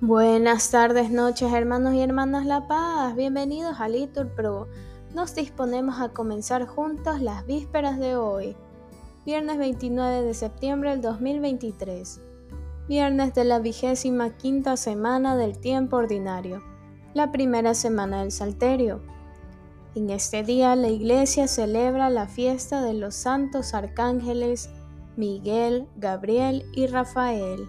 Buenas tardes, noches, hermanos y hermanas La Paz. Bienvenidos a Litur Pro. Nos disponemos a comenzar juntos las vísperas de hoy, viernes 29 de septiembre del 2023, viernes de la vigésima quinta semana del tiempo ordinario, la primera semana del Salterio. En este día la Iglesia celebra la fiesta de los santos arcángeles Miguel, Gabriel y Rafael.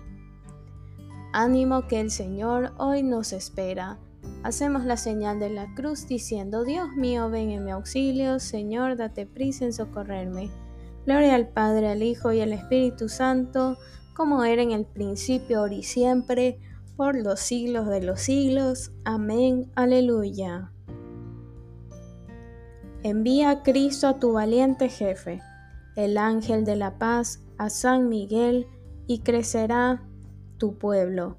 Ánimo que el Señor hoy nos espera. Hacemos la señal de la cruz diciendo, Dios mío, ven en mi auxilio, Señor, date prisa en socorrerme. Gloria al Padre, al Hijo y al Espíritu Santo, como era en el principio, ahora y siempre, por los siglos de los siglos. Amén. Aleluya. Envía a Cristo a tu valiente jefe, el ángel de la paz, a San Miguel, y crecerá tu pueblo,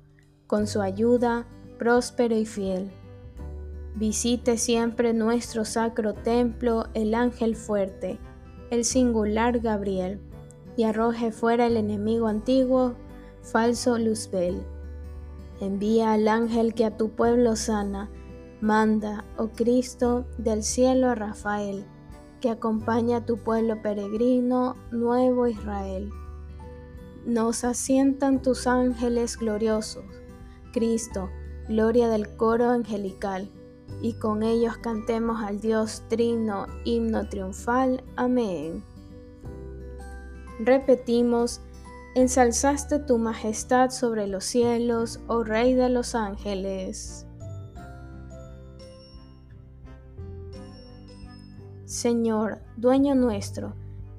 con su ayuda próspero y fiel. Visite siempre nuestro sacro templo el ángel fuerte, el singular Gabriel, y arroje fuera el enemigo antiguo, falso Luzbel. Envía al ángel que a tu pueblo sana, manda, oh Cristo, del cielo a Rafael, que acompaña a tu pueblo peregrino, nuevo Israel nos asientan tus ángeles gloriosos, Cristo, gloria del coro angelical, y con ellos cantemos al Dios trino, himno triunfal. Amén. Repetimos, ensalzaste tu majestad sobre los cielos, oh Rey de los ángeles. Señor, dueño nuestro,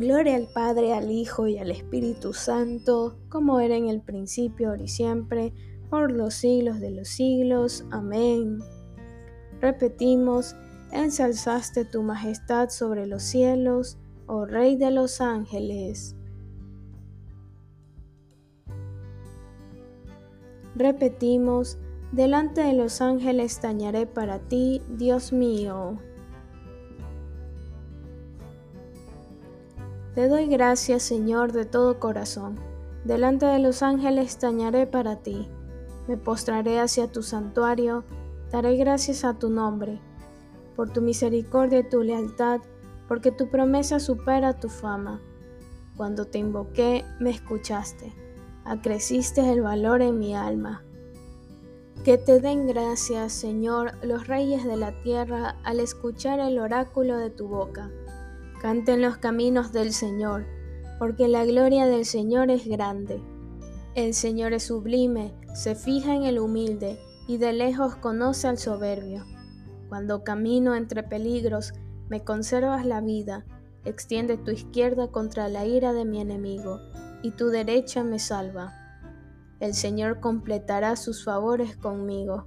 Gloria al Padre, al Hijo y al Espíritu Santo, como era en el principio, ahora y siempre, por los siglos de los siglos. Amén. Repetimos, ensalzaste tu majestad sobre los cielos, oh Rey de los ángeles. Repetimos, delante de los ángeles tañaré para ti, Dios mío. Te doy gracias, Señor, de todo corazón. Delante de los ángeles tañaré para ti. Me postraré hacia tu santuario, daré gracias a tu nombre, por tu misericordia y tu lealtad, porque tu promesa supera tu fama. Cuando te invoqué, me escuchaste, acreciste el valor en mi alma. Que te den gracias, Señor, los reyes de la tierra, al escuchar el oráculo de tu boca Canten los caminos del Señor, porque la gloria del Señor es grande. El Señor es sublime, se fija en el humilde y de lejos conoce al soberbio. Cuando camino entre peligros, me conservas la vida, extiende tu izquierda contra la ira de mi enemigo, y tu derecha me salva. El Señor completará sus favores conmigo.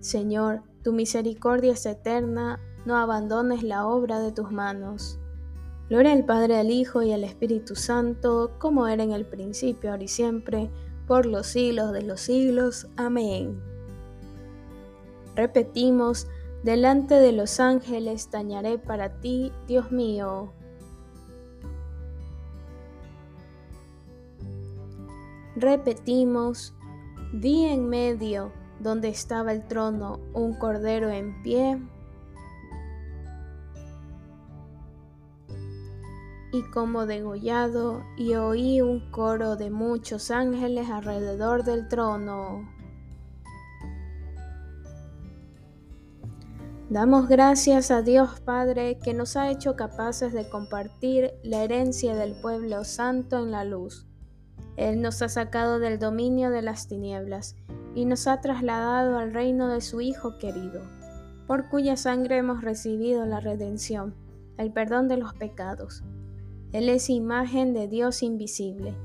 Señor, tu misericordia es eterna, no abandones la obra de tus manos. Gloria al Padre, al Hijo y al Espíritu Santo, como era en el principio, ahora y siempre, por los siglos de los siglos. Amén. Repetimos, delante de los ángeles tañaré para ti, Dios mío. Repetimos, vi en medio, donde estaba el trono, un cordero en pie y como degollado, y oí un coro de muchos ángeles alrededor del trono. Damos gracias a Dios Padre que nos ha hecho capaces de compartir la herencia del pueblo santo en la luz. Él nos ha sacado del dominio de las tinieblas y nos ha trasladado al reino de su Hijo querido, por cuya sangre hemos recibido la redención, el perdón de los pecados. Él es imagen de Dios invisible,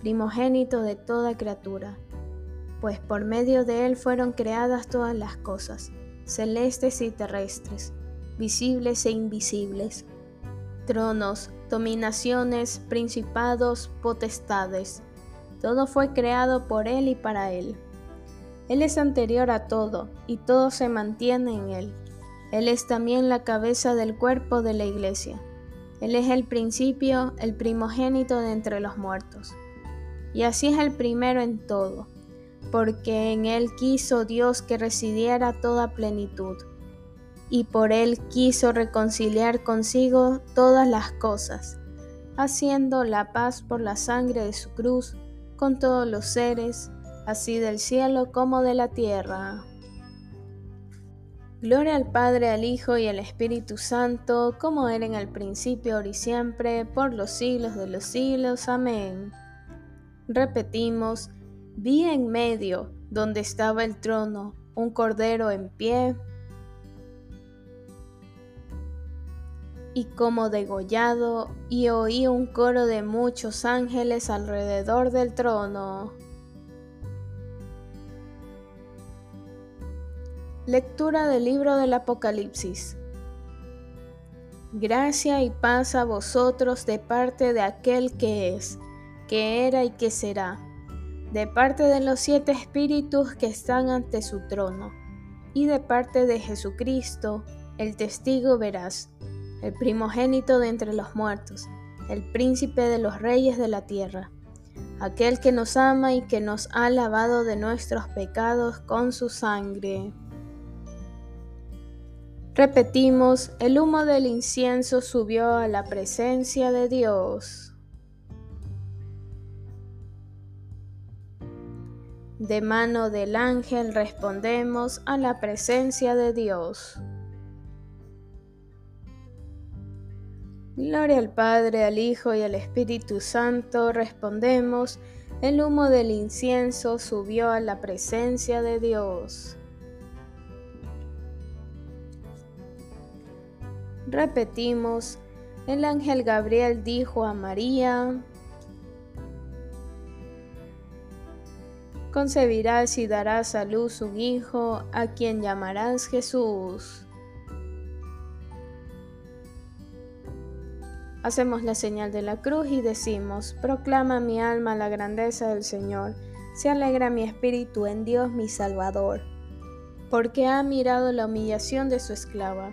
primogénito de toda criatura, pues por medio de Él fueron creadas todas las cosas, celestes y terrestres, visibles e invisibles, tronos, dominaciones, principados, potestades. Todo fue creado por Él y para Él. Él es anterior a todo, y todo se mantiene en Él. Él es también la cabeza del cuerpo de la iglesia él es el principio, el primogénito de entre los muertos. Y así es el primero en todo, porque en Él quiso Dios que residiera toda plenitud, y por Él quiso reconciliar consigo todas las cosas, haciendo la paz por la sangre de su cruz con todos los seres, así del cielo como de la tierra. Gloria al Padre, al Hijo y al Espíritu Santo, como era en el principio, ahora y siempre, por los siglos de los siglos. Amén. Repetimos, vi en medio, donde estaba el trono, un cordero en pie, y como degollado, y oí un coro de muchos ángeles alrededor del trono. Lectura del libro del Apocalipsis. Gracia y paz a vosotros de parte de aquel que es, que era y que será, de parte de los siete espíritus que están ante su trono, y de parte de Jesucristo, el testigo veraz, el primogénito de entre los muertos, el príncipe de los reyes de la tierra, aquel que nos ama y que nos ha lavado de nuestros pecados con su sangre. Repetimos, el humo del incienso subió a la presencia de Dios. De mano del ángel respondemos a la presencia de Dios. Gloria al Padre, al Hijo y al Espíritu Santo, respondemos, el humo del incienso subió a la presencia de Dios. Repetimos, el ángel Gabriel dijo a María, concebirás y darás a luz un hijo a quien llamarás Jesús. Hacemos la señal de la cruz y decimos, proclama mi alma la grandeza del Señor, se alegra mi espíritu en Dios mi Salvador, porque ha mirado la humillación de su esclava.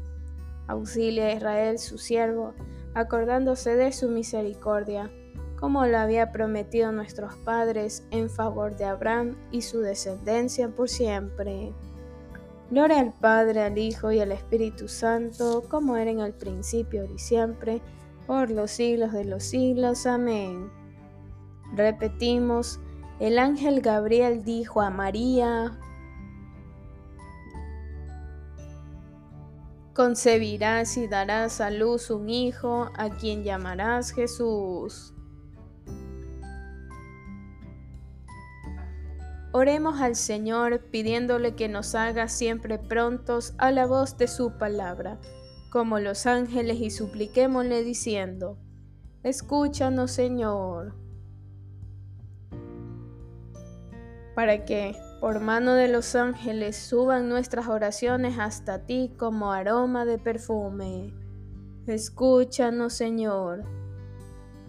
auxilia a Israel su siervo, acordándose de su misericordia, como lo había prometido nuestros padres en favor de Abraham y su descendencia por siempre. Gloria al Padre, al Hijo y al Espíritu Santo, como era en el principio y siempre, por los siglos de los siglos. Amén. Repetimos, el ángel Gabriel dijo a María, Concebirás y darás a luz un hijo a quien llamarás Jesús. Oremos al Señor pidiéndole que nos haga siempre prontos a la voz de su palabra, como los ángeles, y supliquémosle diciendo, Escúchanos Señor, para que por mano de los ángeles suban nuestras oraciones hasta ti como aroma de perfume. Escúchanos, Señor.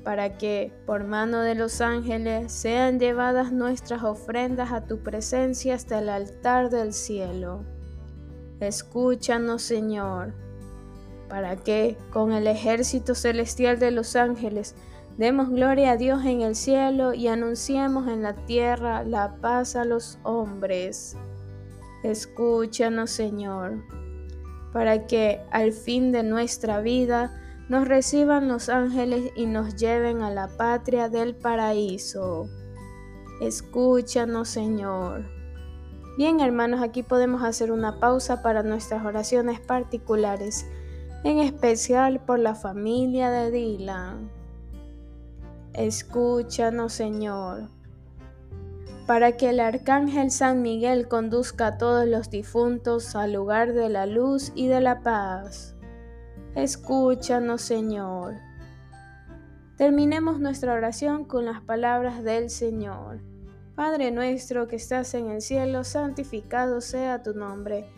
para que, por mano de los ángeles, sean llevadas nuestras ofrendas a tu presencia hasta el altar del cielo. Escúchanos, Señor, para que, con el ejército celestial de los ángeles, demos gloria a Dios en el cielo y anunciemos en la tierra la paz a los hombres. Escúchanos, Señor, para que, al fin de nuestra vida, nos reciban los ángeles y nos lleven a la patria del paraíso. Escúchanos, Señor. Bien, hermanos, aquí podemos hacer una pausa para nuestras oraciones particulares, en especial por la familia de Dylan. Escúchanos, Señor. Para que el arcángel San Miguel conduzca a todos los difuntos al lugar de la luz y de la paz. Escúchanos, Señor. Terminemos nuestra oración con las palabras del Señor. Padre nuestro que estás en el cielo, santificado sea tu nombre.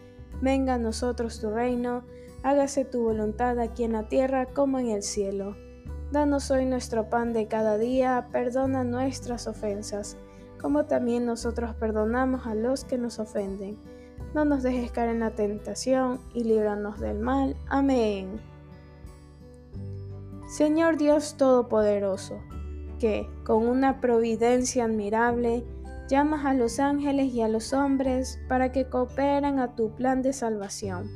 Venga a nosotros tu reino, hágase tu voluntad aquí en la tierra como en el cielo. Danos hoy nuestro pan de cada día, perdona nuestras ofensas, como también nosotros perdonamos a los que nos ofenden no nos dejes caer en la tentación y líbranos del mal. Amén. Señor Dios Todopoderoso, que con una providencia admirable llamas a los ángeles y a los hombres para que cooperen a tu plan de salvación.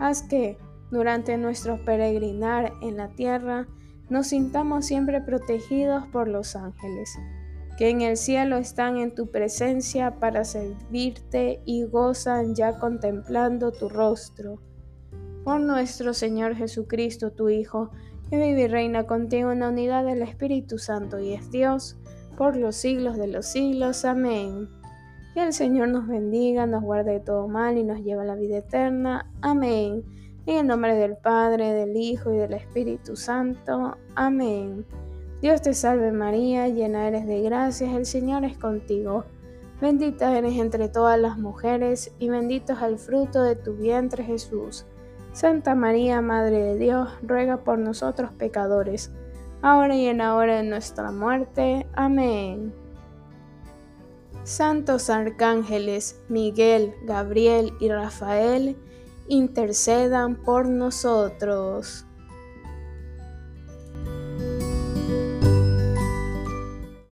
Haz que, durante nuestro peregrinar en la tierra, nos sintamos siempre protegidos por los ángeles que en el cielo están en tu presencia para servirte y gozan ya contemplando tu rostro. Por nuestro Señor Jesucristo, tu Hijo, que vive y reina contigo en la unidad del Espíritu Santo y es Dios, por los siglos de los siglos. Amén. Que el Señor nos bendiga, nos guarde de todo mal y nos lleve a la vida eterna. Amén. En el nombre del Padre, del Hijo y del Espíritu Santo. Amén. Dios te salve María, llena eres de gracias, el Señor es contigo. Bendita eres entre todas las mujeres y bendito es el fruto de tu vientre Jesús. Santa María, Madre de Dios, ruega por nosotros pecadores, ahora y en la hora de nuestra muerte. Amén. Santos arcángeles Miguel, Gabriel y Rafael, intercedan por nosotros.